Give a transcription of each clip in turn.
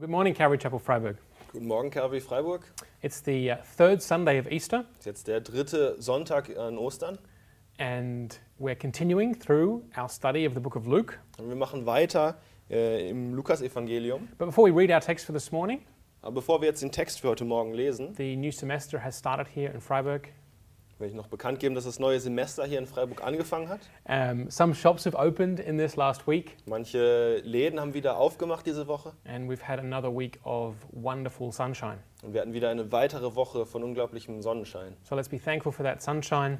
Good morning, Calvary Chapel Freiburg. Guten Morgen, Calvary Freiburg. It's the uh, third Sunday of Easter, It's jetzt der dritte Sonntag an Ostern and we're continuing through our study of the book of Luke. und wir machen weiter äh, im Lukasevangelium. But before we read our text for this morning, Aber bevor wir jetzt den Text für heute Morgen lesen, the new semester has started here in Freiburg. Will ich noch bekannt geben, dass das neue Semester hier in Freiburg angefangen hat. Um, some shops have opened in this last week, Manche Läden haben wieder aufgemacht diese Woche and we've had another week of wonderful sunshine. und wir hatten wieder eine weitere Woche von unglaublichem Sonnenschein. So let's be thankful for that sunshine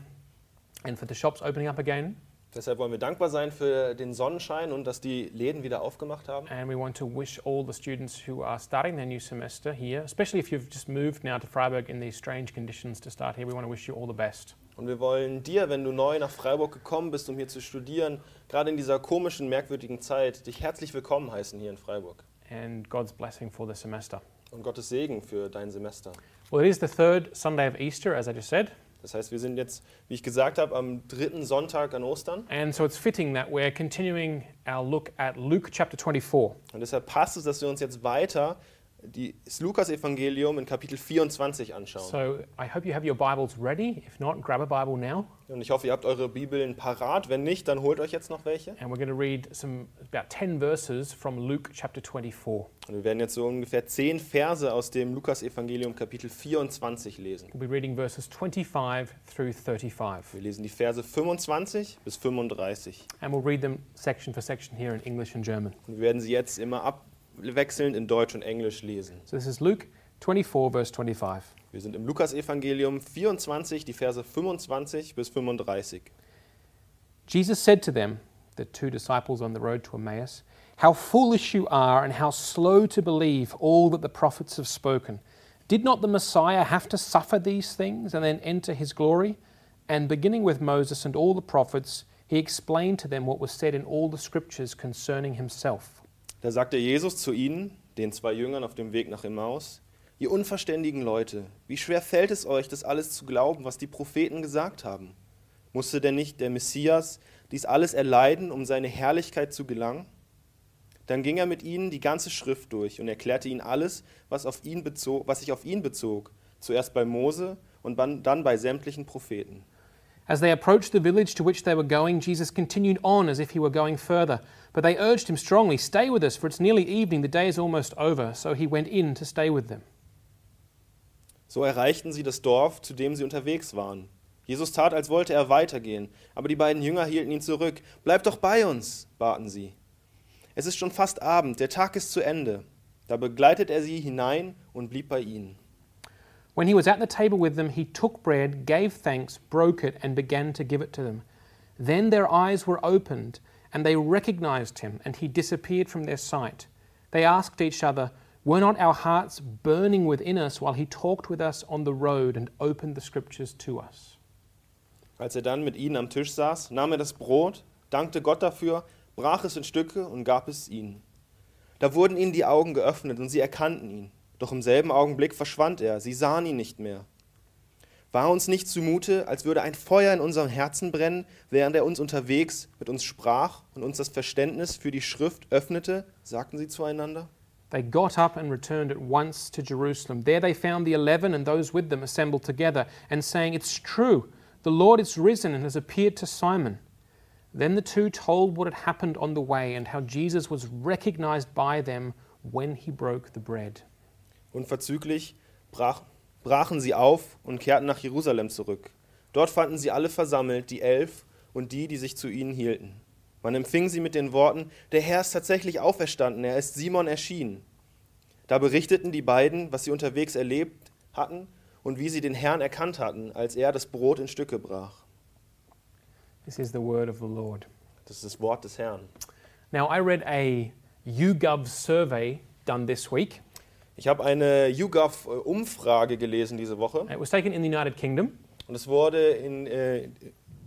and for the shops opening up again. Deshalb wollen wir dankbar sein für den Sonnenschein und dass die Läden wieder aufgemacht haben. And we want to wish all the students who are starting their new semester here, especially if you've just moved now to Freiburg in these strange conditions to start here, we want to wish you all the best. Und wir wollen dir, wenn du neu nach Freiburg gekommen bist, um hier zu studieren, gerade in dieser komischen, merkwürdigen Zeit, dich herzlich willkommen heißen hier in Freiburg. and God's blessing for the semester. Und Gottes Segen für dein Semester. Well, it is the third Sunday of Easter, as I just said, Das heißt, wir sind jetzt, wie ich gesagt habe, am dritten Sonntag an Ostern. and so it's fitting that we're continuing our look at Luke chapter 24. Und deshalb passt es, dass wir uns jetzt weiter die- das Lukas-Evangelium in Kapitel 24 anschauen. So I hope you have your Bibles ready. If not, grab a Bible now, Und ich hoffe, ihr habt eure Bibeln parat. Wenn nicht, dann holt euch jetzt noch welche. and we're going to read some about 10 verses from Luke chapter 24. Und wir werden jetzt so ungefähr zehn Verse aus dem Lukas-Evangelium Kapitel 24 lesen. We'll be reading verses 25 through 35, Wir lesen die Verse 25 bis 35. and we'll read them section for section here in English and German. Und wir werden sie jetzt immer abwechselnd in Deutsch und Englisch lesen. So this is Luke 24, verse 25. Wir sind im Lukas-Evangelium 24, die Verse 25 bis 35. Jesus said to them, the two disciples on the road to Emmaus, How foolish you are, and how slow to believe all that the prophets have spoken. Did not the Messiah have to suffer these things and then enter his glory? And beginning with Moses and all the prophets, he explained to them what was said in all the scriptures concerning himself. Da sagte Jesus zu ihnen, den zwei Jüngern auf dem Weg nach Emmaus, ihr unverständigen Leute, wie schwer fällt es euch, das alles zu glauben, was die Propheten gesagt haben? Musste denn nicht der Messias dies alles erleiden, um seine Herrlichkeit zu gelangen? Dann ging er mit ihnen die ganze Schrift durch und erklärte ihnen alles, was, auf ihn bezog, was sich auf ihn bezog, zuerst bei Mose und dann dann bei sämtlichen Propheten. As they approached the village to which they were going, Jesus continued on as if he were going further. But they urged him strongly, Stay with us, for it's nearly evening, the day is almost over. So he went in to stay with them. So erreichten sie das Dorf, zu dem sie unterwegs waren. Jesus tat, als wollte er weitergehen, aber die beiden Jünger hielten ihn zurück. Bleib doch bei uns, baten sie. Es ist schon fast Abend, der Tag ist zu Ende. Da begleitet er sie hinein und blieb bei ihnen. When he was at the table with them, he took bread, gave thanks, broke it, and began to give it to them. Then their eyes were opened, and they recognized him, and he disappeared from their sight. They asked each other, Were not our hearts burning within us while he talked with us on the road and opened the scriptures to us? Als er dann mit ihnen am Tisch saß, nahm er das Brot, dankte Gott dafür, brach es in Stücke und gab es ihnen. Da wurden ihnen die Augen geöffnet und sie erkannten ihn. Doch im selben Augenblick verschwand er, sie sahen ihn nicht mehr. War uns nicht zumute, als würde ein Feuer in unserem Herzen brennen, während er uns unterwegs mit uns sprach und uns das Verständnis für die Schrift öffnete, sagten sie zueinander. They got up and returned at once to Jerusalem. There they found the eleven and those with them assembled together, and saying, It's true, the Lord is risen and has appeared to Simon. Then the two told what had happened on the way and how Jesus was recognized by them when he broke the bread. Unverzüglich brach, brachen sie auf und kehrten nach Jerusalem zurück. Dort fanden sie alle versammelt, die Elf und die, die sich zu ihnen hielten. Man empfing sie mit den Worten, der Herr ist tatsächlich auferstanden, er ist Simon erschienen. Da berichteten die beiden, was sie unterwegs erlebt hatten und wie sie den Herrn erkannt hatten, als er das Brot in Stücke brach. This is the word of the Lord. Das ist das Wort des Herrn. Now, I read a YouGov survey done this week. Ich habe eine YouGov-Umfrage gelesen diese Woche It was taken in the United Kingdom, und es wurde in, äh,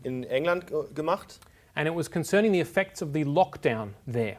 in England ge- gemacht. and it was concerning the effects of the lockdown there.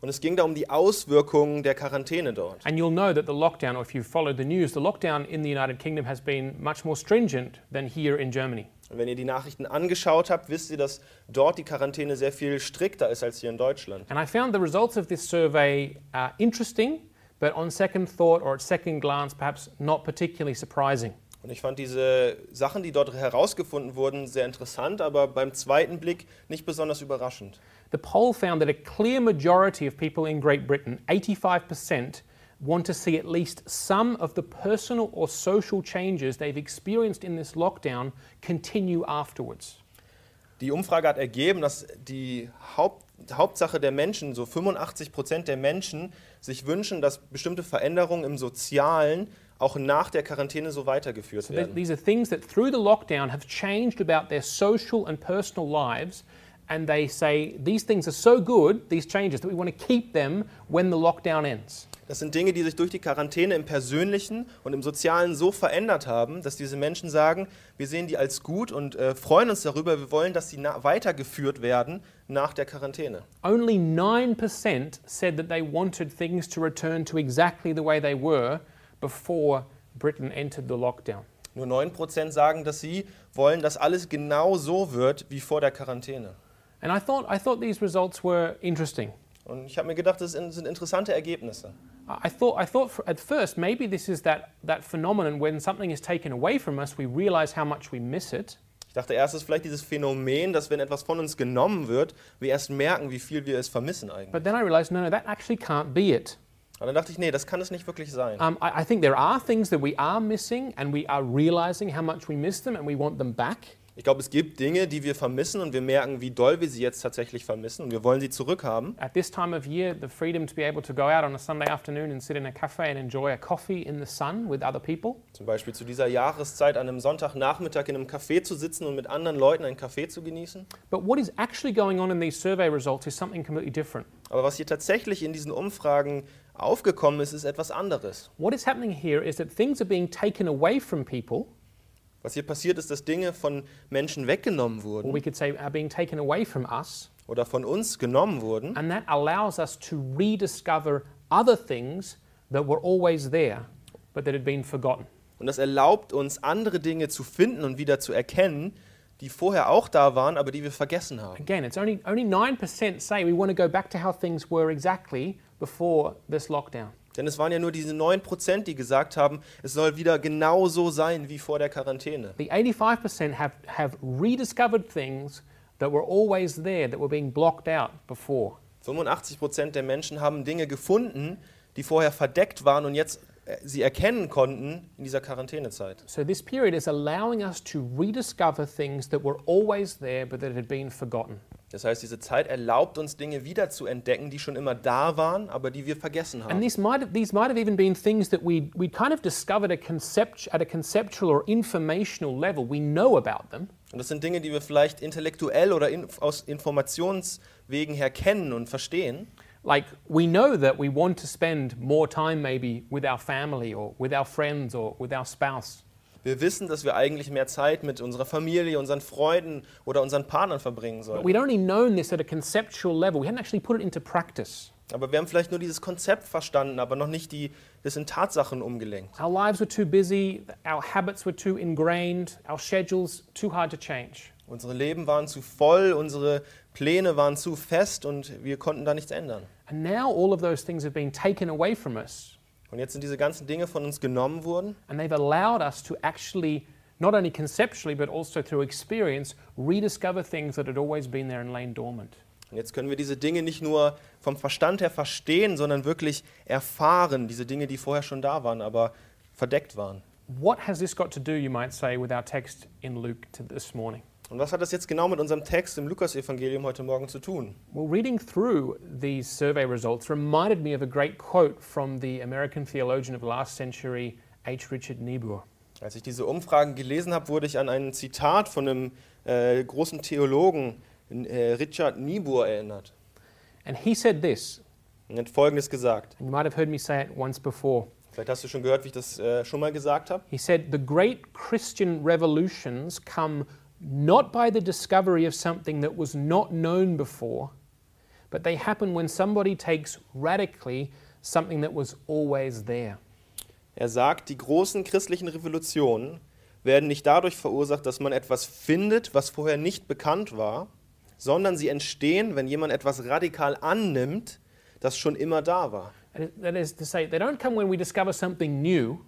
Und es ging da um die Auswirkungen der Quarantäne dort. And you'll know that the lockdown, or if you've followed the news, the lockdown in the United Kingdom has been much more stringent than here in Germany. Und wenn ihr die Nachrichten angeschaut habt, wisst ihr, dass dort die Quarantäne sehr viel strikter ist als hier in Deutschland. And I found the results of this survey uh, interesting, but on second thought or at second glance, perhaps not particularly surprising. Und ich fand diese Sachen, die dort herausgefunden wurden, sehr interessant, aber beim zweiten Blick nicht besonders überraschend. The poll found that a clear majority of people in Great Britain, 85%, want to see at least some of the personal or social changes they've experienced in this lockdown continue afterwards. Die Umfrage hat ergeben, dass die Haupt, Hauptsache der Menschen, so 85 Prozent der Menschen, sich wünschen, dass bestimmte Veränderungen im Sozialen auch nach der Quarantäne so weitergeführt So werden. these are things that through the lockdown have changed about their social and personal lives, and they say these things are so good, these changes, that we want to keep them when the lockdown ends. Das sind Dinge, die sich durch die Quarantäne im Persönlichen und im Sozialen so verändert haben, dass diese Menschen sagen, wir sehen die als gut und äh, freuen uns darüber, wir wollen, dass sie weitergeführt werden nach der Quarantäne. Only 9% said that they wanted things to return to exactly the way they were before Britain entered the lockdown. Nur 9% sagen, dass sie wollen, dass alles genau so wird wie vor der Quarantäne. And I thought, I thought these results were interesting. Und ich habe mir gedacht, das sind interessante Ergebnisse. I thought, I thought for, at first maybe this is that, that phenomenon when something is taken away from us, we realize how much we miss it. Ich dachte erst, ist vielleicht dieses Phänomen, dass wenn etwas von uns genommen wird, wir erst merken, wie viel wir es vermissen eigentlich. But then I realized, no, no, that actually can't be it. Aber dann dachte ich, nee, das kann es nicht wirklich sein. Um, I, I think there are things that we are missing, and we are realizing how much we miss them, and we want them back. Ich glaube, es gibt Dinge, die wir vermissen und wir merken, wie doll wir sie jetzt tatsächlich vermissen und wir wollen sie zurückhaben. At this time of year, the freedom to be able to go out on a Sunday afternoon and sit in a cafe and enjoy a coffee in the sun with other people. Zum Beispiel zu dieser Jahreszeit an einem Sonntagnachmittag in einem Café zu sitzen und mit anderen Leuten einen Kaffee zu genießen. But what is actually going on in these survey results is something completely different. Aber was hier tatsächlich in diesen Umfragen aufgekommen ist, ist etwas anderes. What is happening here is that things are being taken away from people, Was hier passiert ist, dass Dinge von Menschen weggenommen or wurden we could say are being taken away from us, oder von uns genommen wurden. and that allows us to rediscover other things that were always there but that had been forgotten. Und das erlaubt uns, andere Dinge zu finden und wieder zu erkennen, die vorher auch da waren, aber die wir vergessen haben. Again, it's only, only 9% say we want to go back to how things were exactly before this lockdown. Denn es waren ja nur diese 9%, die gesagt haben, es soll wieder genauso sein wie vor der Quarantäne. The 85% have, have rediscovered things that were always there, that were being blocked out before. 85% der Menschen haben Dinge gefunden, die vorher verdeckt waren und jetzt äh, sie erkennen konnten in dieser Quarantänezeit. So this period is allowing us to rediscover things that were always there but that had been forgotten. Das heißt, diese Zeit erlaubt uns Dinge wieder zu entdecken, die schon immer da waren, aber die wir vergessen And haben. these might have, these might have even been things that we we kind of discovered a concept, at a conceptual or informational level. We know about them, Und das sind Dinge, die wir vielleicht intellektuell oder in, aus Informationswegen her kennen und verstehen. like we know that we want to spend more time maybe with our family or with our friends or with our spouse. Wir wissen, dass wir eigentlich mehr Zeit mit unserer Familie, unseren Freunden oder unseren Partnern verbringen sollen. we'd only known this at a conceptual level. We hadn't actually put it into practice. Aber wir haben vielleicht nur dieses Konzept verstanden, aber noch nicht die, das in Tatsachen umgelenkt. Our lives were too busy, our habits were too ingrained, our schedules too hard to change. Unsere Leben waren zu voll, unsere Pläne waren zu fest und wir konnten da nichts ändern. And now all of those things have been taken away from us, Und jetzt sind diese ganzen Dinge von uns genommen worden and they've allowed us to actually, not only conceptually, but also through experience, rediscover things that had always been there and lain dormant. Und jetzt können wir diese Dinge nicht nur vom Verstand her verstehen, sondern wirklich erfahren, diese Dinge, die vorher schon da waren, aber verdeckt waren. What has this got to do, you might say, with our text in Luke this morning? Und was hat das jetzt genau mit unserem Text im Lukasevangelium heute Morgen zu tun? Well, reading through these survey results reminded me of a great quote from the American theologian of last century, H. Richard Niebuhr. Als ich diese Umfragen gelesen habe, wurde ich an ein Zitat von einem äh, großen Theologen, äh, Richard Niebuhr, erinnert. And he said this, Und er hat Folgendes gesagt. and you might have heard me say it once before. Vielleicht hast du schon gehört, wie ich das äh, schon mal gesagt habe. He said, The great Christian revolutions come not by the discovery of something that was not known before, but they happen when somebody takes radically something that was always there. Er sagt, die großen christlichen Revolutionen werden nicht dadurch verursacht, dass man etwas findet, was vorher nicht bekannt war, sondern sie entstehen, wenn jemand etwas radikal annimmt, das schon immer da war. That is- to say, they don't come when we discover something new,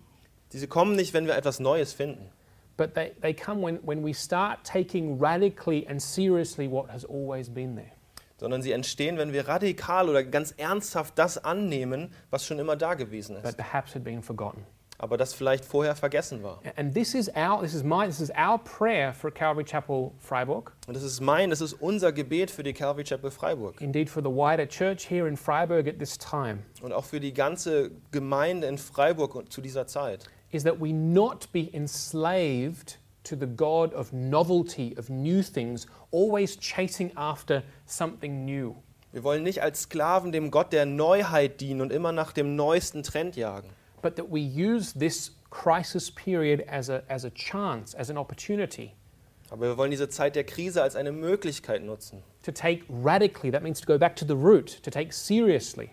Diese kommen nicht, wenn wir etwas Neues finden, but they, they come when, when we start taking radically and seriously what has always been there. sondern sie entstehen, wenn wir radikal oder ganz ernsthaft das annehmen, was schon immer da gewesen but ist, perhaps had been forgotten. aber das vielleicht vorher vergessen war. And this is our this is my this is our prayer for Calvary Chapel Freiburg, Und das ist mein, das ist unser Gebet für die Calvary Chapel Freiburg indeed for the wider church here in Freiburg at this time, und auch für die ganze Gemeinde in Freiburg zu dieser Zeit, is that we not be enslaved to the God of novelty, of new things, always chasing after something new. Wir wollen nicht als Sklaven dem Gott der Neuheit dienen und immer nach dem neuesten Trend jagen, but that we use this crisis period as a, as a chance, as an opportunity aber wir wollen diese Zeit der Krise als eine Möglichkeit nutzen, to take radically, that means to go back to the root, to take seriously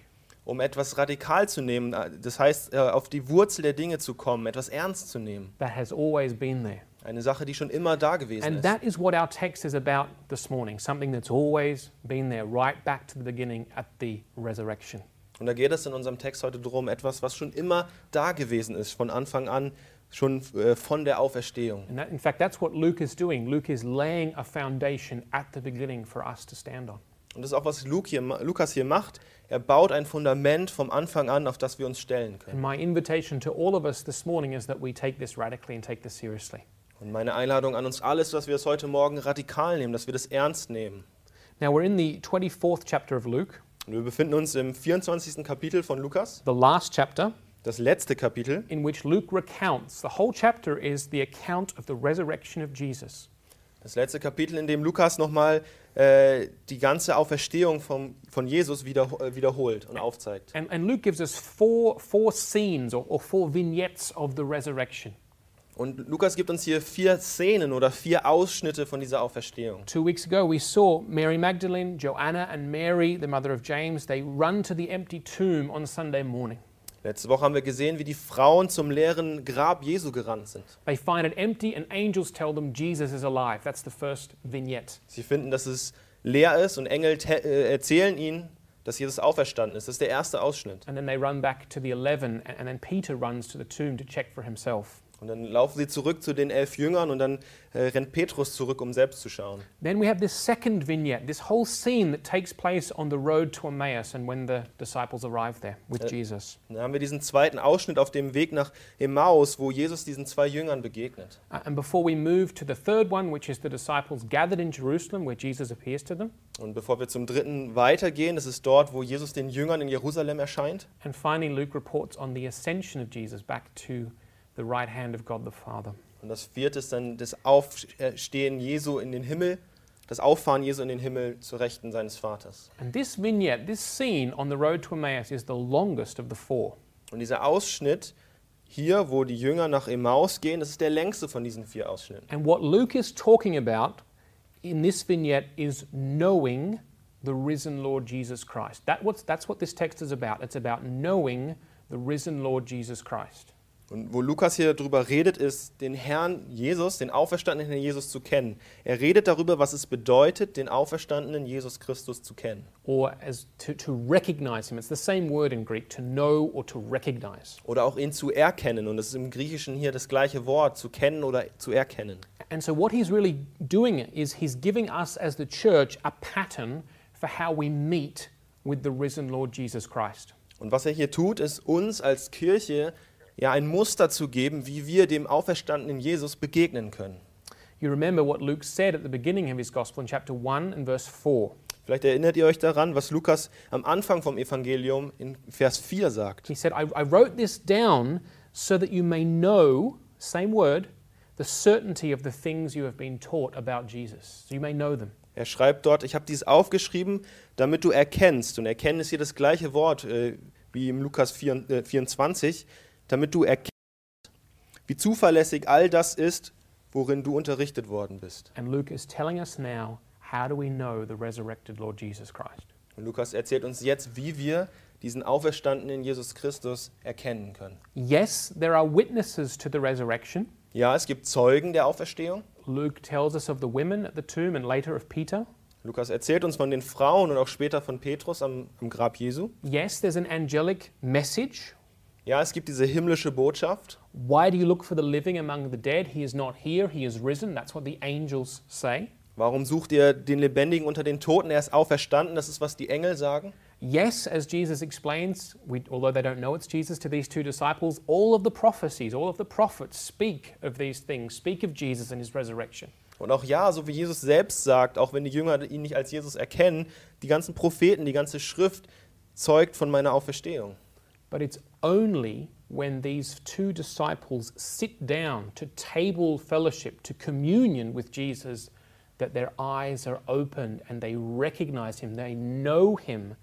um etwas radikal zu nehmen, das heißt, äh, auf die Wurzel der Dinge zu kommen, etwas ernst zu nehmen. that has always been there. Eine Sache, die schon immer da gewesen And ist. that is what our text is about this morning, something that's always been there, right back to the beginning at the resurrection. Und da geht es in unserem Text heute darum, etwas, was schon immer da gewesen ist, von Anfang an, schon äh, von der Auferstehung. And that, in fact, that's what Luke is doing. Luke is laying a foundation at the beginning for us to stand on. Und das ist auch, was Luke hier, Lukas hier macht. Er baut ein Fundament vom Anfang an, auf das wir uns stellen können. Und meine Einladung an uns alle ist, dass wir es heute Morgen radikal nehmen, dass wir das ernst nehmen. Now, we're in the 24th chapter of Luke, Und wir befinden uns im 24. Kapitel von Lukas, the last chapter, das letzte Kapitel. in which Luke recounts. The whole chapter is the account of the resurrection of Jesus. Das letzte Kapitel, in dem Lukas nochmal äh, die ganze Auferstehung vom, von Jesus wieder, äh, wiederholt und aufzeigt. And, and Luke gives us four, four scenes or, or four vignettes of the resurrection. Und Lukas gibt uns hier vier Szenen oder vier Ausschnitte von dieser Auferstehung. Two weeks ago, we saw Mary Magdalene, Joanna, and Mary, the mother of James. They run to the empty tomb on Sunday morning. Letzte Woche haben wir gesehen, wie die Frauen zum leeren Grab Jesu gerannt sind. They find it empty, and angels tell them Jesus is alive. That's the first vignette. Sie finden, dass es leer ist und Engel äh, erzählen ihnen, dass Jesus auferstanden ist. Das ist der erste Ausschnitt. And then they run back to the 11, and, and then Peter runs to the tomb to check for himself. Und dann laufen sie zurück zu den elf Jüngern und dann äh, rennt Petrus zurück, um selbst zu schauen. Then we have this second vignette, this whole scene that takes place on the road to Emmaus and when the disciples arrive there with Uh, Jesus. Dann haben wir diesen zweiten Ausschnitt auf dem Weg nach Emmaus, wo Jesus diesen zwei Jüngern begegnet. Uh, And before we move to the third one, which is the disciples gathered in Jerusalem where Jesus appears to them, Und bevor wir zum dritten weitergehen, das ist dort, wo Jesus den Jüngern in Jerusalem erscheint. and finally Luke reports on the ascension of Jesus back to the right hand of God the Father. Und das vierte ist dann das Aufstehen Jesu in den Himmel, das Auffahren Jesu in den Himmel zur Rechten seines Vaters. And this vignette, this scene on the road to Emmaus is the longest of the four. Und dieser Ausschnitt hier, wo die Jünger nach Emmaus gehen, das ist der längste von diesen vier Ausschnitten. And what Luke is talking about in this vignette is knowing the risen Lord Jesus Christ. That what's, that's what this text is about. It's about knowing the risen Lord Jesus Christ. Und wo Lukas hier darüber redet, ist, den Herrn Jesus, den auferstandenen Herrn Jesus zu kennen. Er redet darüber, was es bedeutet, den auferstandenen Jesus Christus zu kennen. Or as to, to recognize him. It's the same word in Greek, to know or to recognize. Oder auch ihn zu erkennen. Und das ist im Griechischen hier das gleiche Wort, zu kennen oder zu erkennen. And so, what he's really doing is he's giving us as the church a pattern for how we meet with the risen Lord Jesus Christ. Und was er hier tut, ist uns als Kirche ja ein Muster zu geben, wie wir dem auferstandenen Jesus begegnen können. You remember what Luke said at the beginning of his gospel in chapter 1 and verse 4. Vielleicht erinnert ihr euch daran, was Lukas am Anfang vom Evangelium in Vers 4 sagt. He said, I, I wrote this down so that you may know, same word, the certainty of the things you have been taught about Jesus. So you may know them. Er schreibt dort, ich habe dies aufgeschrieben, damit du erkennst. Und erkennen ist hier das gleiche Wort äh, wie im Lukas 4, äh, 24, damit du erkennst, wie zuverlässig all das ist, worin du unterrichtet worden bist. And Luke is telling us now how do we know the resurrected Lord Jesus Christ? Und Lukas erzählt uns jetzt, wie wir diesen auferstandenen Jesus Christus erkennen können. Yes, there are witnesses to the resurrection. Ja, es gibt Zeugen der Auferstehung. Luke tells us of the women at the tomb and later of Peter. Lukas erzählt uns von den Frauen und auch später von Petrus am, am Grab Jesu. Yes, there's an angelic message. Ja, es gibt diese himmlische Botschaft. Why do you look for the living among the dead? He is not here, he is risen. That's what the angels say. Warum sucht ihr den Lebendigen unter den Toten? Er ist auferstanden. Das ist, was die Engel sagen. Yes, as Jesus explains, we, although they don't know it's Jesus to these two disciples, all of the prophecies, all of the prophets speak of these things, speak of Jesus and his resurrection. Und auch ja, so wie Jesus selbst sagt, auch wenn die Jünger ihn nicht als Jesus erkennen, die ganzen Propheten, die ganze Schrift zeugt von meiner Auferstehung. But it's only when these two disciples sit down to table fellowship, to communion with Jesus, that their eyes are opened and they recognize him, they know him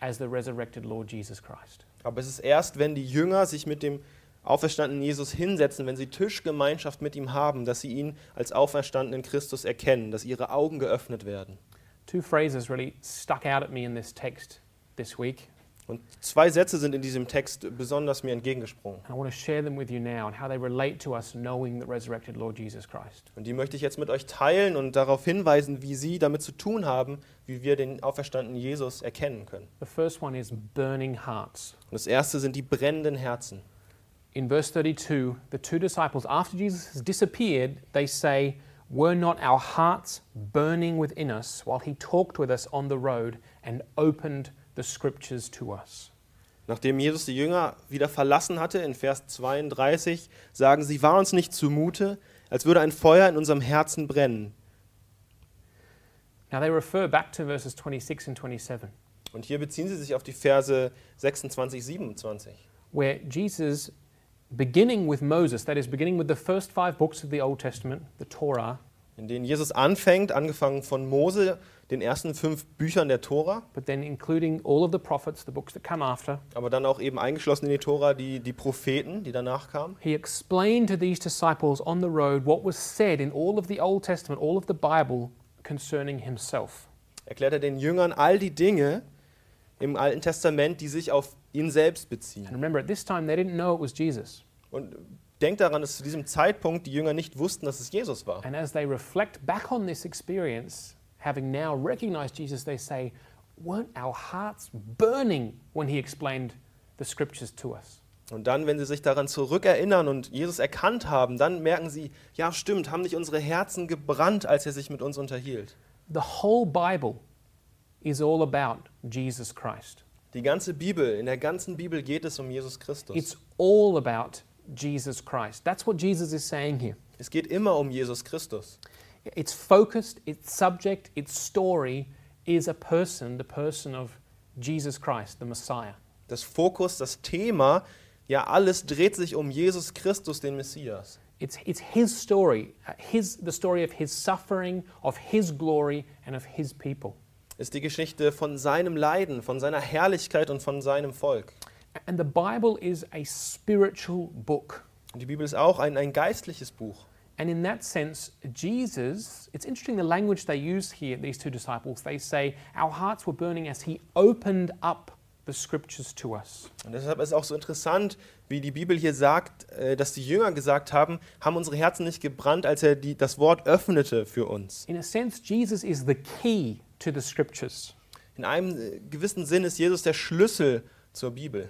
as the resurrected Lord Jesus Christ. Aber es ist erst, wenn die Jünger sich mit dem auferstandenen Jesus hinsetzen, wenn sie Tischgemeinschaft mit ihm haben, dass sie ihn als auferstandenen Christus erkennen, dass ihre Augen geöffnet werden. Two phrases really stuck out at me in this text this week. Und zwei Sätze sind in diesem Text besonders mir entgegengesprungen. And I want to share them with you now and how they relate to us knowing the resurrected Lord Jesus Christ. Und die möchte ich jetzt mit euch teilen und darauf hinweisen, wie sie damit zu tun haben, wie wir den auferstandenen Jesus erkennen können. The first one is burning hearts. Und das erste sind die brennenden Herzen. In verse 32, the two disciples, after Jesus has disappeared, they say, Were not our hearts burning within us while he talked with us on the road and opened the scriptures to us? Nachdem Jesus die Jünger wieder verlassen hatte, in Vers 32, sagen sie, war uns nicht zumute, als würde ein Feuer in unserem Herzen brennen. Now they refer back to verses 26 and 27, Und hier beziehen sie sich auf die Verse 26, 27. where Jesus, beginning with Moses, that is, beginning with the first five books of the Old Testament, the Torah, in denen Jesus anfängt, angefangen von Mose, den ersten fünf Büchern der Tora, but then including all of the prophets, the books that come after, aber dann auch eben eingeschlossen in die Tora die, die Propheten, die danach kamen. he explained to these disciples on the road what was said in all of the Old Testament, all of the Bible concerning himself. Erklärt er den Jüngern all die Dinge im Alten Testament, die sich auf ihn selbst beziehen. And remember, at this time, they didn't know it was Jesus. Und denkt daran, dass zu diesem Zeitpunkt die Jünger nicht wussten, dass es Jesus war. And as they reflect back on this experience, having now recognized Jesus, they say, Weren't our hearts burning when he explained the scriptures to us? Und dann, wenn sie sich daran zurückerinnern und Jesus erkannt haben, dann merken sie, ja stimmt, haben nicht unsere Herzen gebrannt, als er sich mit uns unterhielt. The whole Bible is all about Jesus Christ. Die ganze Bibel, in der ganzen Bibel geht es um Jesus Christus. It's all about Jesus Christ. That's what Jesus is saying here. Es geht immer um Jesus Christus. Its focused, its subject, its story is a person, the person of Jesus Christ, the Messiah. Das Fokus, das Thema, ja alles dreht sich um Jesus Christus, den Messias. It's, it's his story, uh, his, the story of his suffering, of his glory, and of his people. Ist die Geschichte von seinem Leiden, von seiner Herrlichkeit und von seinem Volk. And the Bible is a spiritual book. Und die Bibel ist auch ein, ein geistliches Buch. And in that sense, Jesus, it's interesting the language they use here, these two disciples. They say, Our hearts were burning as he opened up the scriptures to us. Und deshalb ist auch so interessant, wie die Bibel hier sagt, äh, dass die Jünger gesagt haben, haben unsere Herzen nicht gebrannt, als er die, das Wort öffnete für uns. In a sense, Jesus is the key to the scriptures. In einem äh, gewissen Sinn ist Jesus der Schlüssel zur Bibel.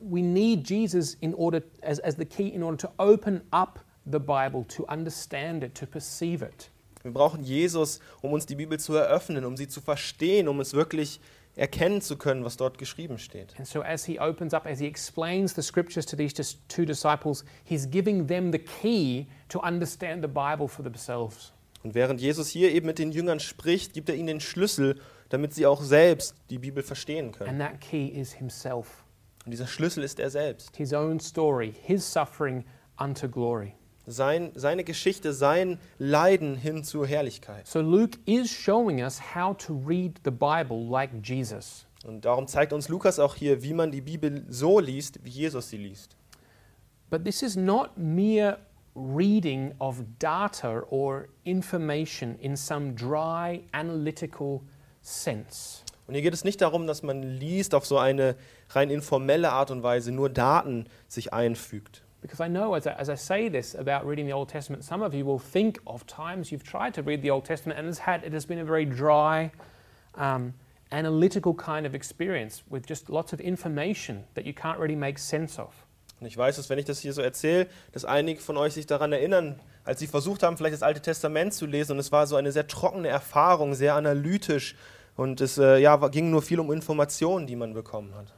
We need Jesus in order, as, as the key in order to open up the Bible, to understand it, to perceive it. Wir brauchen Jesus, um uns die Bibel zu eröffnen, um sie zu verstehen, um es wirklich erkennen zu können, was dort geschrieben steht. And so, as he opens up, as he explains the scriptures to these two disciples, he's giving them the key to understand the Bible for themselves. Und während Jesus hier eben mit den Jüngern spricht, gibt er ihnen den Schlüssel, damit sie auch selbst die Bibel verstehen können. And that key is himself, Und dieser Schlüssel ist er selbst. his own story, his suffering unto glory. Sein, seine Geschichte, sein Leiden hin zur Herrlichkeit. So, Luke is showing us how to read the Bible like Jesus. Und darum zeigt uns Lukas auch hier, wie man die Bibel so liest, wie Jesus sie liest. But this is not mere reading of data or information in some dry analytical sense. Und hier geht es nicht darum, dass man liest auf so eine rein informelle Art und Weise, nur Daten sich einfügt. Because I know as I, as I say this about reading the Old Testament, some of you will think of times you've tried to read the Old Testament and it's had, it has been a very dry, um, analytical kind of experience with just lots of information that you can't really make sense of. Und ich weiß, dass wenn ich das hier so erzähle, dass einige von euch sich daran erinnern, als sie versucht haben, vielleicht das Alte Testament zu lesen und es war so eine sehr trockene Erfahrung, sehr analytisch und es äh, ja, ging nur viel um Informationen, die man bekommen hat.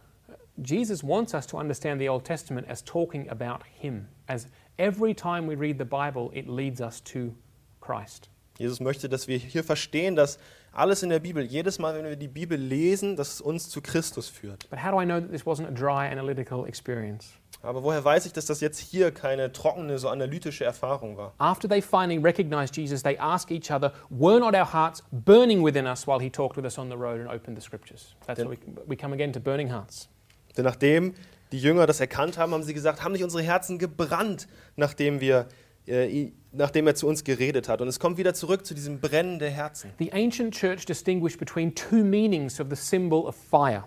Jesus wants us to understand the Old Testament as talking about Him, as every time we read the Bible, it leads us to Christ. Jesus möchte, dass wir hier verstehen, dass alles in der Bibel, jedes Mal, wenn wir die Bibel lesen, dass es uns zu Christus führt. But how do I know that this wasn't a dry analytical experience? Aber woher weiß ich, dass das jetzt hier keine trockene, so analytische Erfahrung war? After they finally recognized Jesus, they ask each other, Were not our hearts burning within us while He talked with us on the road and opened the scriptures? That's what we, we come again to burning hearts. Denn nachdem die Jünger das erkannt haben, haben sie gesagt, haben nicht unsere Herzen gebrannt, nachdem, wir, äh, nachdem er zu uns geredet hat. Und es kommt wieder zurück zu diesem Brennen der Herzen. The ancient church distinguished between two meanings of the symbol of fire.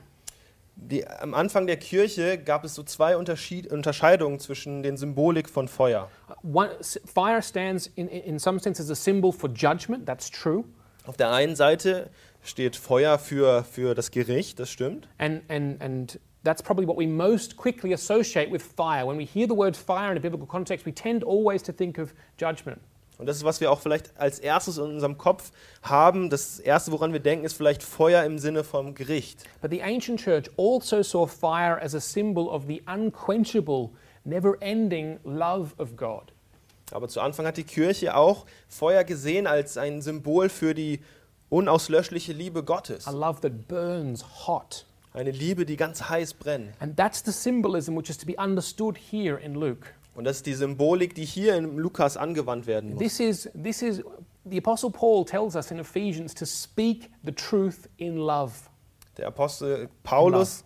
Die, am Anfang der Kirche gab es so zwei Unterschied, Unterscheidungen zwischen den Symbolik von Feuer. One, s- fire stands in, in in some sense as a symbol for judgment, that's true. Auf der einen Seite steht Feuer für, für das Gericht, das stimmt. And, and, and that's probably what we most quickly associate with fire. When we hear the word fire in a biblical context, we tend always to think of judgment. Und das ist, was wir auch vielleicht als erstes in unserem Kopf haben. Das Erste, woran wir denken, ist vielleicht Feuer im Sinne vom Gericht. But the ancient church also saw fire as a symbol of the unquenchable, never ending love of God. Aber zu Anfang hat die Kirche auch Feuer gesehen als ein Symbol für die unauslöschliche Liebe Gottes. A love that burns hot. Eine Liebe, die ganz heiß brennt. And that's the symbolism which is to be understood here in Luke. Und das ist die Symbolik, die hier in Lukas angewandt werden muss. This is, this is, the Apostle Paul tells us in Ephesians to speak the truth in love. Der Apostel Paulus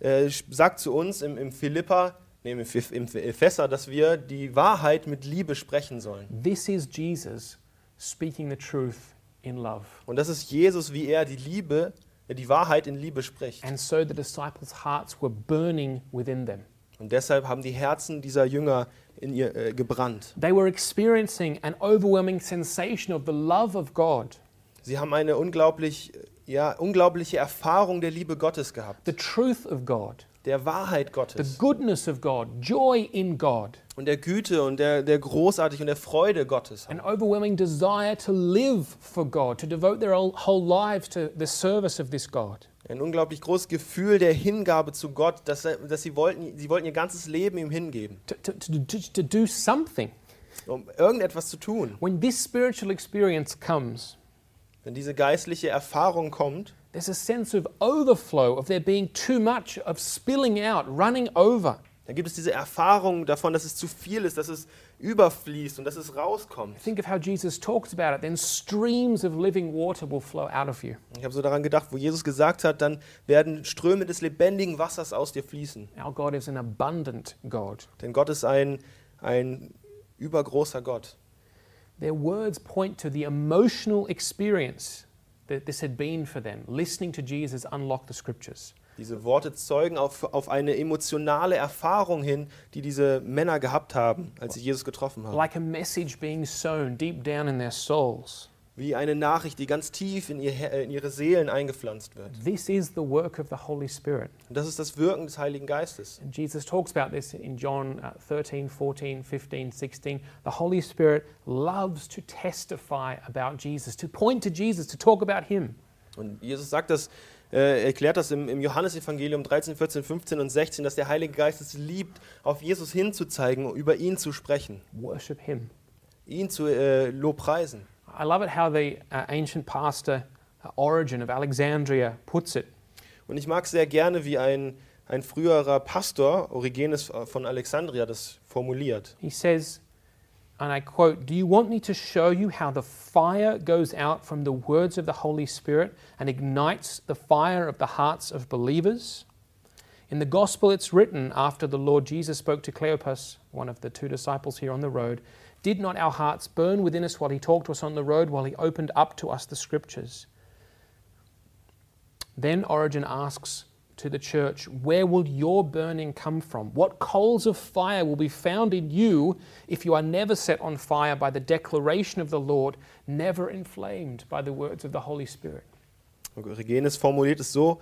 äh, sagt zu uns im, im Philippa, nee, im, Eph- im Epheser, dass wir die Wahrheit mit Liebe sprechen sollen. This is Jesus speaking the truth in love. Und das ist Jesus, wie er die Liebe, die Wahrheit in Liebe spricht. And so the disciples' hearts were burning within them. Und deshalb haben die Herzen dieser Jünger in ihr äh, gebrannt. They were experiencing an overwhelming sensation of the love of God, Sie haben eine unglaublich, ja, unglaubliche Erfahrung der Liebe Gottes gehabt, the truth of God, der Wahrheit the Gottes goodness of God, joy in God, und der Güte und der, der Großartig und der Freude Gottes. an overwhelming desire to live for God, to devote their whole- whole lives to the service of this God. Ein unglaublich großes Gefühl der Hingabe zu Gott, dass, dass sie, wollten, sie wollten ihr ganzes Leben ihm hingeben, To, to, to, to, to do something. um irgendetwas zu tun. When this spiritual experience comes, Wenn diese geistliche Erfahrung kommt, there's a sense of overflow, of there being too much, of spilling out, running over. dann gibt es diese Erfahrung davon, dass es zu viel ist, dass es überfließt und dass es rauskommt. Think of how Jesus talks about it. Then streams of living water will flow out of you. Ich habe so daran gedacht, wo Jesus gesagt hat, dann werden Ströme des lebendigen Wassers aus dir fließen. Our God is an abundant God. Denn Gott ist ein, ein übergroßer Gott. Their words point to the emotional experience that this had been for them, listening to Jesus unlock the scriptures. Diese Worte zeugen auf, auf eine emotionale Erfahrung hin, die diese Männer gehabt haben, als sie Jesus getroffen haben. Like a message being sown deep down in their souls. Wie eine Nachricht, die ganz tief in, ihr, äh, in ihre Seelen eingepflanzt wird. This is the work of the Holy Spirit. Und das ist das Wirken des Heiligen Geistes. And Jesus talks about this in John uh, 13, 14, 15, 16. The Holy Spirit loves to testify about Jesus, to point to Jesus, to talk about Him. Und Jesus sagt das, äh, erklärt das im, im Johannesevangelium 13, 14, 15 und 16, dass der Heilige Geist es liebt, auf Jesus hinzuzeigen, über ihn zu sprechen, Worship Him. ihn zu äh, lobpreisen. I love it how the uh, ancient pastor uh, Origen of Alexandria puts it. Und ich mag sehr gerne, wie ein, ein früherer Pastor, Origenes von Alexandria, das formuliert. He says, and I quote, Do you want me to show you how the fire goes out from the words of the Holy Spirit and ignites the fire of the hearts of believers? In the gospel, it's written after the Lord Jesus spoke to Cleopas, one of the two disciples here on the road, Did not our hearts burn within us while he talked to us on the road, while he opened up to us the scriptures? Then Origen asks to the church, Where will your burning come from? What coals of fire will be found in you if you are never set on fire by the declaration of the Lord, never inflamed by the words of the Holy Spirit? Regenes formuliert es so,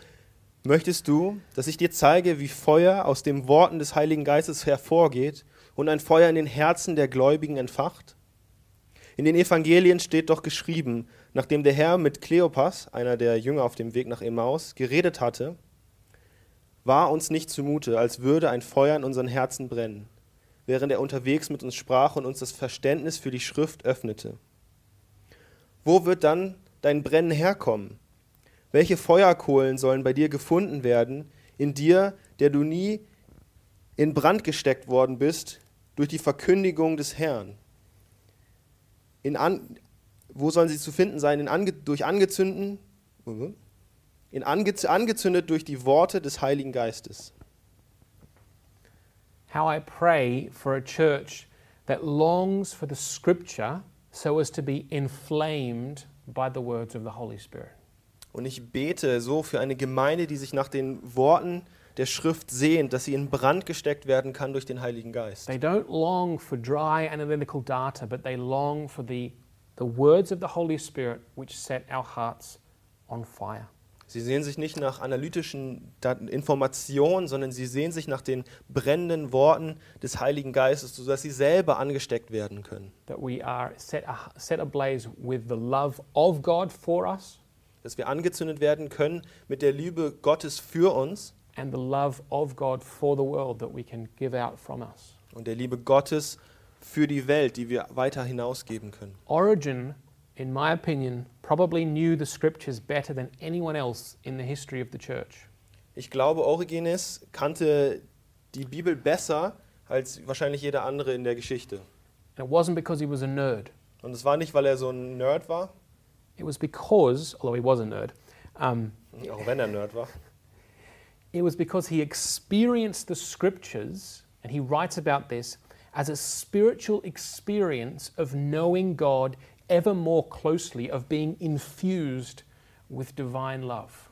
möchtest du, dass ich dir zeige, wie Feuer aus den Worten des Heiligen Geistes hervorgeht und ein Feuer in den Herzen der Gläubigen entfacht? In den Evangelien steht doch geschrieben, nachdem der Herr mit Kleopas, einer der Jünger auf dem Weg nach Emmaus, geredet hatte, war uns nicht zumute, als würde ein Feuer in unseren Herzen brennen, während er unterwegs mit uns sprach und uns das Verständnis für die Schrift öffnete. Wo wird dann dein Brennen herkommen? Welche Feuerkohlen sollen bei dir gefunden werden, in dir, der du nie in Brand gesteckt worden bist durch die Verkündigung des Herrn? In an, wo sollen sie zu finden sein? In ange, durch angezündeten, in ange, angezündet durch die Worte des Heiligen Geistes. How I pray for a church that longs for the scripture so as to be inflamed by the words of the Holy Spirit. Und ich bete so für eine Gemeinde, die sich nach den Worten der Schrift sehnt, dass sie in Brand gesteckt werden kann durch den Heiligen Geist. They don't long for dry analytical data, but they long for the, the words of the Holy Spirit which set our hearts on fire. Sie sehen sich nicht nach analytischen Informationen, sondern sie sehen sich nach den brennenden Worten des Heiligen Geistes, sodass sie selber angesteckt werden können. Dass wir angezündet werden können mit der Liebe Gottes für uns. And the love of God for the world that we can give out from us. Und der Liebe Gottes für die Welt, die wir weiter hinausgeben können. Origen in my opinion, probably knew the scriptures better than anyone else in the history of the church. Ich glaube, Origenes kannte die Bibel besser als wahrscheinlich jeder andere in der Geschichte. And it wasn't because he was a nerd. Und es war nicht, weil er so ein Nerd war. It was because, although he was a nerd, um, auch wenn er Nerd war. It was because he experienced the scriptures, and he writes about this as a spiritual experience of knowing God ever more closely of being infused with divine love.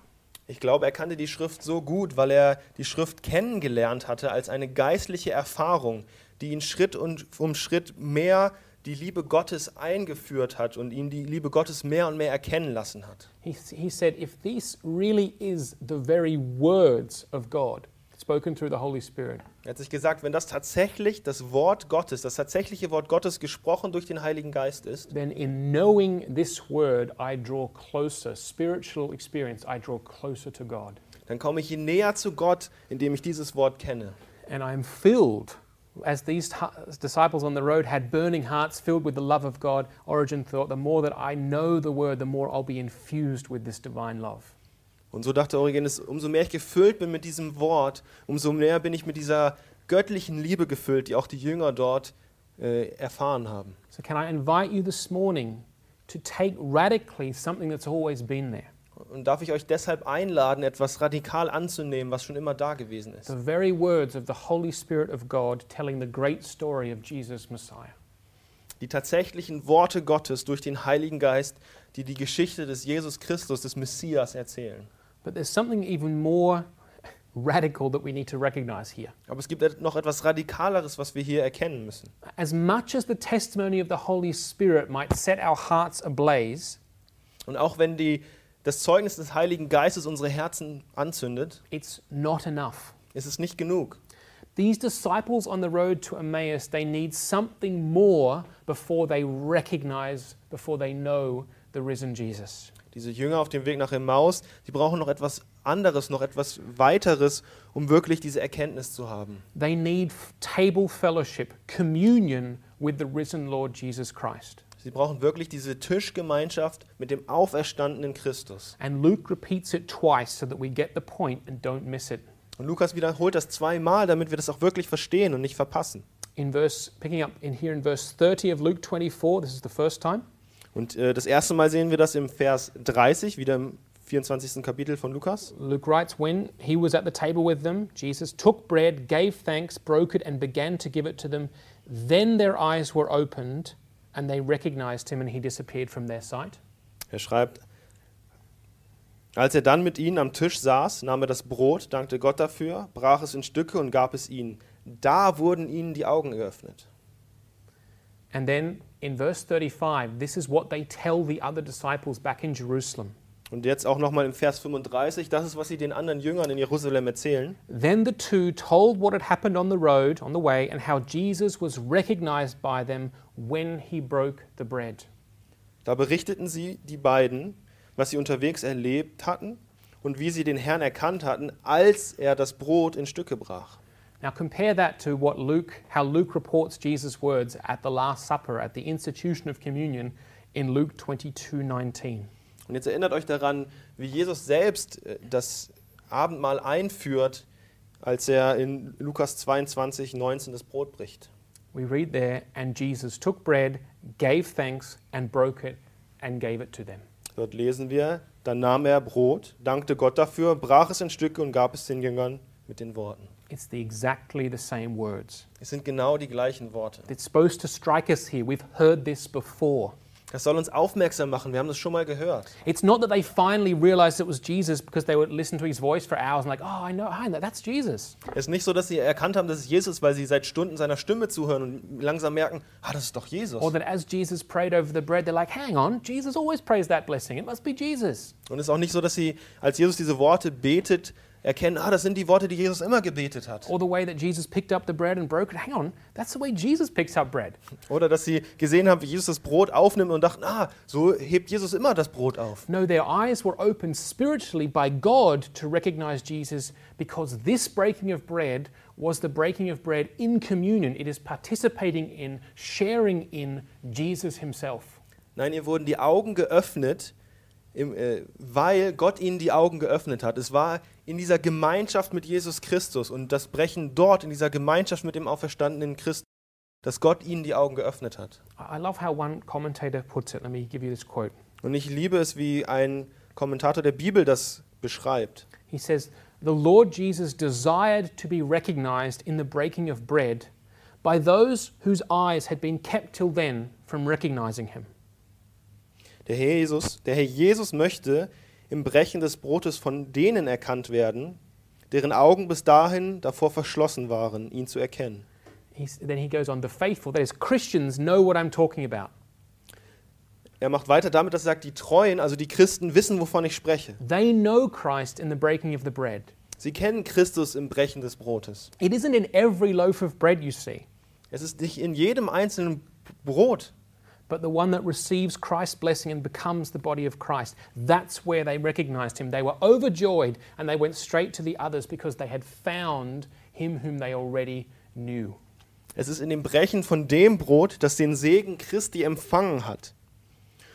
Ich glaube, er kannte die Schrift so gut, weil er die Schrift kennengelernt hatte als eine geistliche Erfahrung, die ihn Schritt um Schritt mehr die Liebe Gottes eingeführt hat und ihn die Liebe Gottes mehr und mehr erkennen lassen hat. He, he said, if this really is the very words of God, spoken through the Holy Spirit. Er hat sich gesagt, wenn das tatsächlich das Wort Gottes, das tatsächliche Wort Gottes gesprochen durch den Heiligen Geist ist, then in knowing this word I draw closer, spiritual experience, I draw closer to God. Dann komme ich näher zu Gott, indem ich dieses Wort kenne. And I'm filled as these disciples on the road had burning hearts filled with the love of God, Origen thought, the more that I know the word, the more I'll be infused with this divine love. Und so dachte Origenes, umso mehr ich gefüllt bin mit diesem Wort, umso mehr bin ich mit dieser göttlichen Liebe gefüllt, die auch die Jünger dort äh, erfahren haben. So can I invite you this morning to take radically something that's always been there? Und darf ich euch deshalb einladen, etwas radikal anzunehmen, was schon immer da gewesen ist. The very words of the Holy Spirit of God telling the great story of Jesus Messiah. Die tatsächlichen Worte Gottes durch den Heiligen Geist, die die Geschichte des Jesus Christus, des Messias erzählen. But there's something even more radical that we need to recognize here. Aber es gibt noch etwas radikaleres, was wir hier erkennen müssen. As much as the testimony of the Holy Spirit might set our hearts ablaze, und auch wenn die, das Zeugnis des Heiligen Geistes unsere Herzen anzündet, it's not enough. Ist es nicht genug. These disciples on the road to Emmaus, they need something more before they recognize, before they know the risen Jesus diese Jünger auf dem Weg nach Emmaus, sie brauchen noch etwas anderes, noch etwas weiteres, um wirklich diese Erkenntnis zu haben. They need table fellowship, communion with the risen Lord Jesus Christ. Sie brauchen wirklich diese Tischgemeinschaft mit dem auferstandenen Christus. And Luke repeats it twice so that we get the point and don't miss it. Und Lukas wiederholt das zweimal, damit wir das auch wirklich verstehen und nicht verpassen. In verse picking up in here in verse 30 of Luke 24, this is the first time. Und äh, das erste Mal sehen wir das im Vers 30, wieder im 24. Kapitel von Lukas. Luke writes, when he was at the table with them, Jesus took bread, gave thanks, broke it, and began to give it to them. Then their eyes were opened, and they recognized him, and he disappeared from their sight. Er schreibt, Als er dann mit ihnen am Tisch saß, nahm er das Brot, dankte Gott dafür, brach es in Stücke und gab es ihnen. Da wurden ihnen die Augen geöffnet. And then in verse 35, this is what they tell the other disciples back in Jerusalem. Und jetzt auch nochmal im Vers 35, das ist, was sie den anderen Jüngern in Jerusalem erzählen. Then the two told what had happened on the road, on the way, and how Jesus was recognized by them when he broke the bread. Da berichteten sie, die beiden, was sie unterwegs erlebt hatten und wie sie den Herrn erkannt hatten, als er das Brot in Stücke brach. Now compare that to what Luke, how Luke reports Jesus' words at the Last Supper, at the institution of communion in Luke 22:19. Und jetzt erinnert euch daran, wie Jesus selbst äh, das Abendmahl einführt, als er in Lukas 22, 19 das Brot bricht. We read there, and Jesus took bread, gave thanks, and broke it, and gave it to them. Dort lesen wir, dann nahm er Brot, dankte Gott dafür, brach es in Stücke und gab es den Jüngern mit den Worten. It's the exactly the same words. Es sind genau die gleichen Worte. It's supposed to strike us here. We've heard this before. Das soll uns aufmerksam machen, wir haben das schon mal gehört. It's not that they finally realized it was Jesus because they would listen to his voice for hours and like, oh, I know, I know, that's Jesus. Es ist nicht so, dass sie erkannt haben, dass es Jesus ist, weil sie seit Stunden seiner Stimme zuhören und langsam merken, ah, das ist doch Jesus. Or that as Jesus prayed over the bread, they're like, hang on, Jesus always prays that blessing. It must be Jesus. Und es ist auch nicht so, dass sie, als Jesus diese Worte betet, erkennen, ah, das sind die Worte, die Jesus immer gebetet hat. Or the way that Jesus picked up the bread and broke it. Hang on, that's the way Jesus picks up bread. Oder dass sie gesehen haben, wie Jesus das Brot aufnimmt und dachten, ah, so hebt Jesus immer das Brot auf. No, their eyes were opened spiritually by God to recognize Jesus because this breaking of bread was the breaking of bread in communion. It is participating in, sharing in Jesus himself. Nein, ihr wurden die Augen geöffnet, äh, weil Gott ihnen die Augen geöffnet hat. Es war in dieser Gemeinschaft mit Jesus Christus und das Brechen dort in dieser Gemeinschaft mit dem auferstandenen Christus, dass Gott ihnen die Augen geöffnet hat. Und ich liebe es, wie ein Kommentator der Bibel das beschreibt. He says, The Lord Jesus desired to be recognized in the breaking of bread by those whose eyes had been kept till then from recognizing him. Der Herr Jesus, der Herr Jesus möchte im Brechen des Brotes von denen erkannt werden, deren Augen bis dahin davor verschlossen waren, ihn zu erkennen. He's, then he goes on, The faithful, that is, Christians, know what I'm talking about. Er macht weiter damit, dass er sagt, die Treuen, also die Christen, wissen, wovon ich spreche. They know Christ in the breaking of the bread. Sie kennen Christus im Brechen des Brotes. It isn't in every loaf of bread you see, Es ist nicht in jedem einzelnen Brot, but the one that receives Christ's blessing and becomes the body of Christ. That's where they recognized him. They were overjoyed and they went straight to the others because they had found him whom they already knew. es ist in dem Brechen von dem Brot, das den Segen Christi empfangen hat.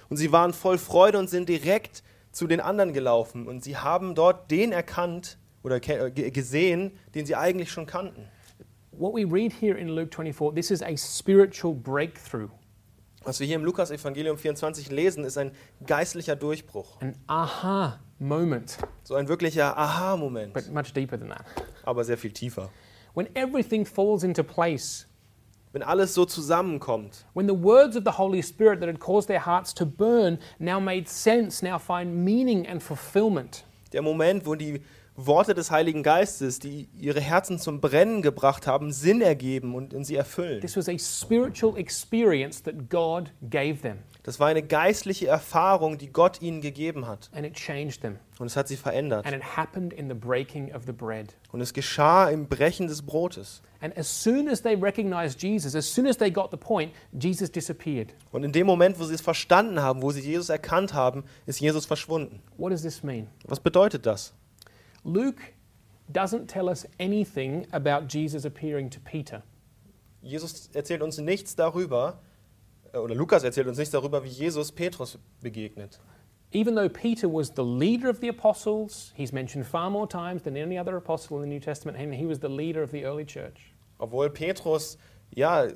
Und sie waren voll Freude und sind direkt zu den anderen gelaufen und sie haben dort den erkannt oder äh, ge- gesehen, den sie eigentlich schon kannten. What we read here in Luke 24, this is a spiritual breakthrough, Was wir hier im Lukas Evangelium 24 lesen, ist ein geistlicher Durchbruch. an aha moment, So ein wirklicher Aha-Moment, but much deeper than that. aber sehr viel tiefer. When everything falls into place, Wenn alles so zusammenkommt, when the words of the Holy Spirit that had caused their hearts to burn now made sense, now find meaning and fulfillment. der Moment, wo die Worte des Heiligen Geistes, die ihre Herzen zum Brennen gebracht haben, Sinn ergeben und, und sie erfüllen. This was a spiritual experience that God gave them, Das war eine geistliche Erfahrung, die Gott ihnen gegeben hat. and it changed them. Und es hat sie verändert. And it happened in the breaking of the bread. Und es geschah im Brechen des Brotes. And as soon as they recognized Jesus, as soon as they got the point, Jesus disappeared. Und in dem Moment, wo sie es verstanden haben, wo sie Jesus erkannt haben, ist Jesus verschwunden. What does this mean? Was bedeutet das? Luke doesn't tell us anything about Jesus appearing to Peter. Jesus erzählt uns nichts darüber, äh, oder Lukas erzählt uns nichts darüber, wie Jesus Petrus begegnet. Even though Peter was the leader of the apostles, he's mentioned far more times than any other apostle in the New Testament, and he was the leader of the early church. Obwohl Petrus ja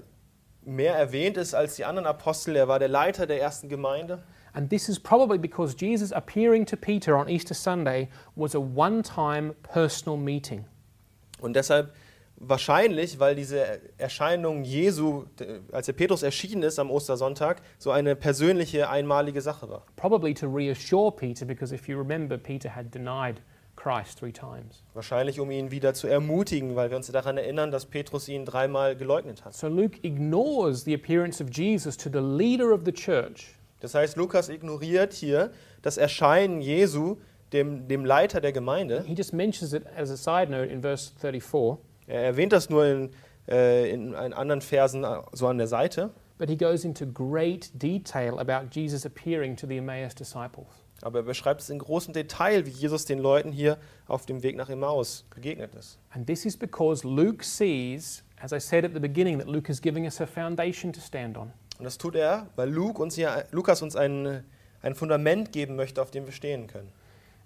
mehr erwähnt ist als die anderen Apostel, er war der Leiter der ersten Gemeinde. And this is probably because Jesus appearing to Peter on Easter Sunday was a one time personal meeting. Und deshalb wahrscheinlich, weil diese Erscheinung Jesu, als der Petrus erschienen ist am Ostersonntag, so eine persönliche, einmalige Sache war. Probably to reassure Peter, because if you remember, Peter had denied Christ three times. Wahrscheinlich, um ihn wieder zu ermutigen, weil wir uns daran erinnern, dass Petrus ihn dreimal geleugnet hat. So Luke ignores the appearance of Jesus to the leader of the church Das heißt, Lukas ignoriert hier das Erscheinen Jesu, dem, dem Leiter der Gemeinde. He just mentions it as a side note in verse 34, Er erwähnt das nur in, äh, in, in anderen Versen äh, so an der Seite, but he goes into great detail about Jesus appearing to the Emmaus disciples. aber er beschreibt es in großem Detail, wie Jesus den Leuten hier auf dem Weg nach Emmaus begegnet ist. And this is because Luke sees, as I said at the beginning, that Luke is giving us a foundation to stand on. Und das tut er, weil Luke uns hier, Lukas uns ein, ein Fundament geben möchte, auf dem wir stehen können.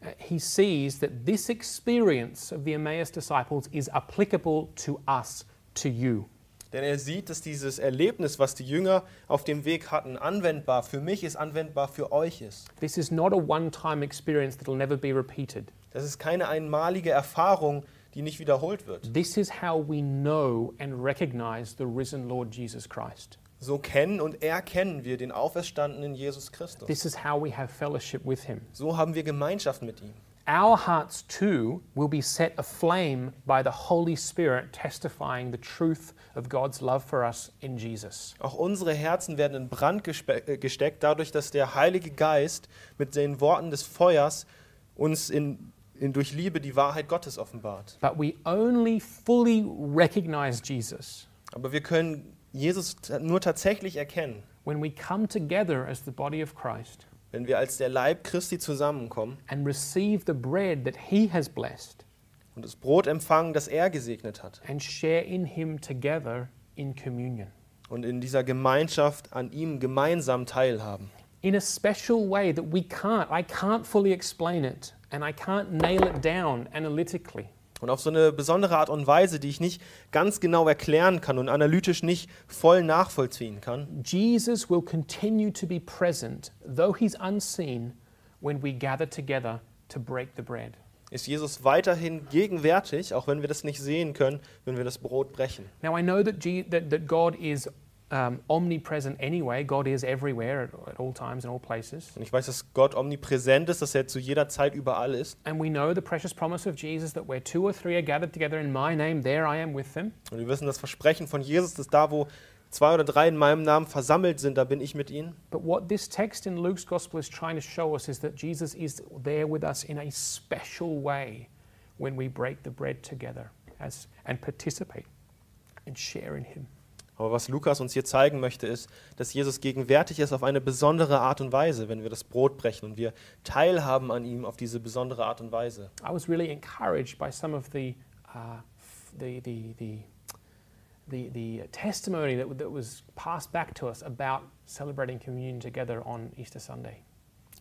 Uh, He sees that this experience of the Emmaus disciples is applicable to us, to you. Denn er sieht, dass dieses Erlebnis, was die Jünger auf dem Weg hatten, anwendbar für mich ist, anwendbar für euch ist. This is not a one time experience that will never be repeated. Das ist keine einmalige Erfahrung, die nicht wiederholt wird. This is how we know and recognize the risen Lord Jesus Christ. So kennen und erkennen wir den auferstandenen Jesus Christus. This is how we have fellowship with him. So haben wir Gemeinschaft mit ihm. Our hearts too will be set aflame by the Holy Spirit testifying the truth of God's love for us in Jesus. Auch unsere Herzen werden in Brand äh, gesteckt, dadurch, dass der Heilige Geist mit den Worten des Feuers uns in, durch Liebe die Wahrheit Gottes offenbart. But we only fully recognize Jesus Aber wir können Jesus nur tatsächlich erkennen, when we come together as the body of Christ wenn wir als der Leib Christi zusammenkommen and receive the bread that he has blessed und das Brot empfangen, das er gesegnet hat. and share in him together in communion. Und in dieser Gemeinschaft an ihm gemeinsam teilhaben. in a special way that we can't. I can't fully explain it, and I can't nail it down analytically. Und auf so eine besondere Art und Weise, die ich nicht ganz genau erklären kann und analytisch nicht voll nachvollziehen kann. Jesus will continue to be present, though he's unseen, when we gather together to break the bread. Ist Jesus weiterhin gegenwärtig, auch wenn wir das nicht sehen können, wenn wir das Brot brechen. Now, I know that, that, that God is um, omnipresent anyway, God is everywhere at, at all times and all places. Und ich weiß, dass Gott omnipräsent ist, dass er zu jeder Zeit überall ist. And we know the precious promise of Jesus that where two or three are gathered together in my name, there I am with them. Und wir wissen das Versprechen von Jesus, dass da, wo zwei oder drei in meinem Namen versammelt sind, da bin ich mit ihnen. But what this text in Luke's gospel is trying to show us is that Jesus is there with us in a special way when we break the bread together as, and participate and share in Him. Aber was Lukas uns hier zeigen möchte, ist, dass Jesus gegenwärtig ist auf eine besondere Art und Weise, wenn wir das Brot brechen und wir teilhaben an ihm auf diese besondere Art und Weise. I was really encouraged by some of the, uh, the, the, the, the, the testimony that, that was passed back to us about celebrating communion together on Easter Sunday.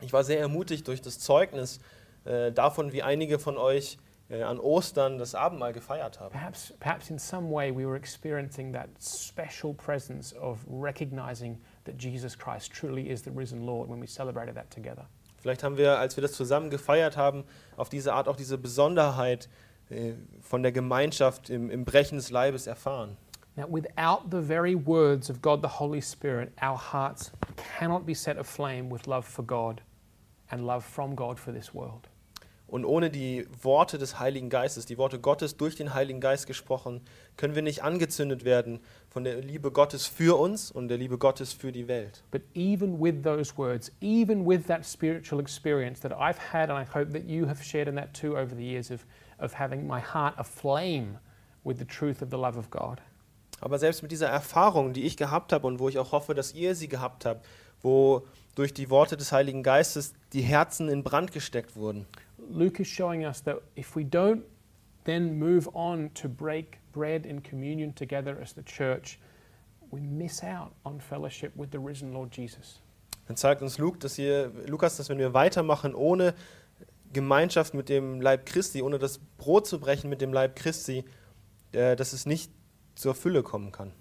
Ich war sehr ermutigt durch das Zeugnis äh, davon, wie einige von euch an Ostern das Abendmahl gefeiert haben. Perhaps, perhaps in some way we were experiencing that special presence of recognizing that Jesus Christ truly is the risen Lord when we celebrated that together. Vielleicht haben wir, als wir das zusammen gefeiert haben, auf diese Art auch diese Besonderheit äh, von der Gemeinschaft im, im Brechen des Leibes erfahren. Now, without the very words of God the Holy Spirit, our hearts cannot be set aflame with love for God and love from God for this world. Und ohne die Worte des Heiligen Geistes, die Worte Gottes durch den Heiligen Geist gesprochen, können wir nicht angezündet werden von der Liebe Gottes für uns und der Liebe Gottes für die Welt. But even with those words, even with that spiritual experience that I've had, and I hope that you have shared in that too over the years of, of having my heart aflame with the truth of the love of God, Aber selbst mit dieser Erfahrung, die ich gehabt habe und wo ich auch hoffe, dass ihr sie gehabt habt, wo durch die Worte des Heiligen Geistes die Herzen in Brand gesteckt wurden, Luke is showing us that if we don't then move on to break bread in communion together as the church, we miss out on fellowship with the risen Lord Jesus. dann zeigt uns Luke, dass hier, Lukas, dass wenn wir weitermachen ohne Gemeinschaft mit dem Leib Christi, ohne das Brot zu brechen mit dem Leib Christi, äh, dass es nicht zur Fülle kommen kann.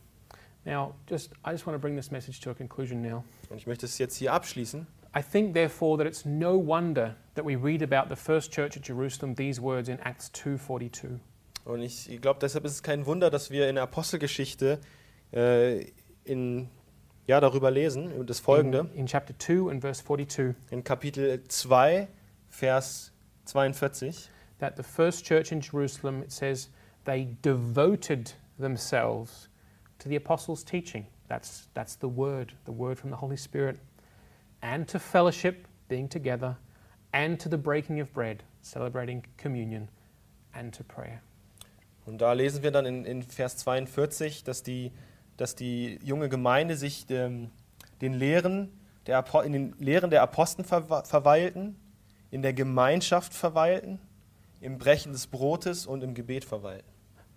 Now, just I just want to bring this message to a conclusion now. Und ich möchte es jetzt hier abschließen. I think, therefore, that it's no wonder that we read about the first church at Jerusalem these words in Acts 2:42. Und ich glaube, deshalb ist es kein Wunder, dass wir in der Apostelgeschichte äh, in, ja, darüber lesen, das Folgende. In, in chapter 2 and verse 42, In Kapitel 2, Vers 42. that the first church in Jerusalem, it says, they devoted themselves to the apostles' teaching. That's, that's the word, the word from the Holy Spirit. And to fellowship, being together, and to the breaking of bread, celebrating communion, and to prayer. Und da lesen wir dann in, in Vers 42, dass die, dass die junge Gemeinde sich dem, den Lehren der, Apo- in den Lehren der Apostel verwe- verweilten, in der Gemeinschaft verweilten, im Brechen des Brotes und im Gebet verweilten.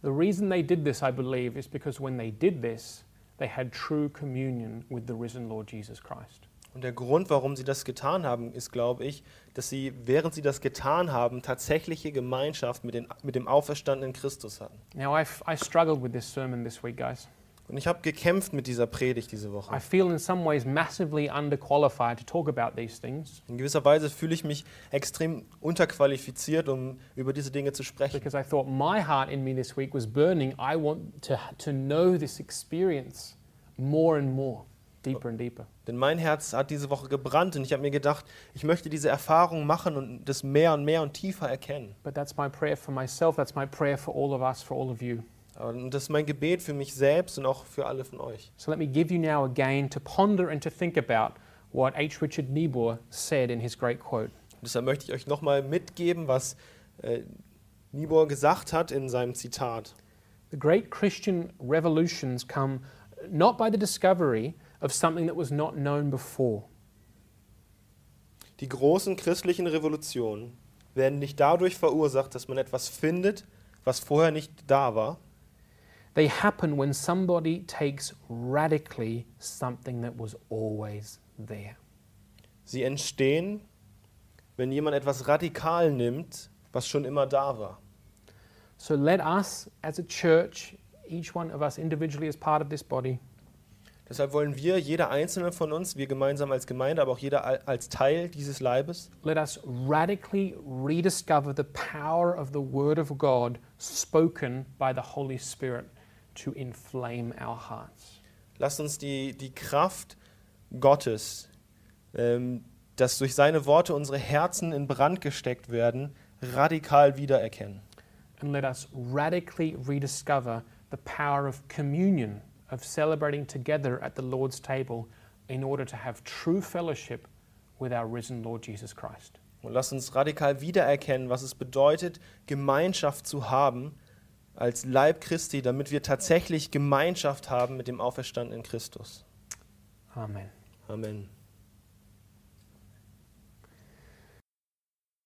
The reason they did this, I believe, is because when they did this, they had true communion with the risen Lord Jesus Christ. Und der Grund, warum sie das getan haben, ist, glaube ich, dass sie, während sie das getan haben, tatsächliche Gemeinschaft mit, den, mit dem auferstandenen Christus hatten. Now, I've, I struggled with this sermon this week, guys. Und ich habe gekämpft mit dieser Predigt diese I Woche. feel in some ways massively underqualified to talk about these things In gewisser Weise fühle ich mich extrem unterqualifiziert, um über diese Dinge zu sprechen. because I thought my heart in me this week was burning. I want to, to know this experience more and more, deeper and deeper. Denn mein Herz hat diese Woche gebrannt und ich habe mir gedacht, ich möchte diese Erfahrung machen und das mehr und mehr und tiefer erkennen. But that's my prayer for myself, that's my prayer for all of us, for all of you. Und das ist mein Gebet für mich selbst und auch für alle von euch. So let me give you now again to ponder and to think about what H. Richard Niebuhr said in his great quote. Und deshalb möchte ich euch nochmal mitgeben, was äh, Niebuhr gesagt hat in seinem Zitat. The great Christian revolutions come not by the discovery of something that was not known before, Die großen christlichen Revolutionen werden nicht dadurch verursacht, dass man etwas findet, was vorher nicht da war, they happen when somebody takes radically something that was always there. Sie entstehen, wenn jemand etwas radikal nimmt, was schon immer da war. So let us, as a church, each one of us individually as part of this body, Deshalb wollen wir, jeder einzelne von uns, wir gemeinsam als Gemeinde, aber auch jeder al- als Teil dieses Leibes, let us radically rediscover the power of the Word of God spoken by the Holy Spirit to inflame our hearts. lasst uns die, die Kraft Gottes, ähm, dass durch seine Worte unsere Herzen in Brand gesteckt werden, radikal wiedererkennen. And let us radically rediscover the power of communion, of celebrating together at the Lord's table in order to have true fellowship with our risen Lord Jesus Christ. Und lasst uns radikal wiedererkennen, was es bedeutet, Gemeinschaft zu haben als Leib Christi, damit wir tatsächlich Gemeinschaft haben mit dem auferstandenen Christus. Amen. Amen.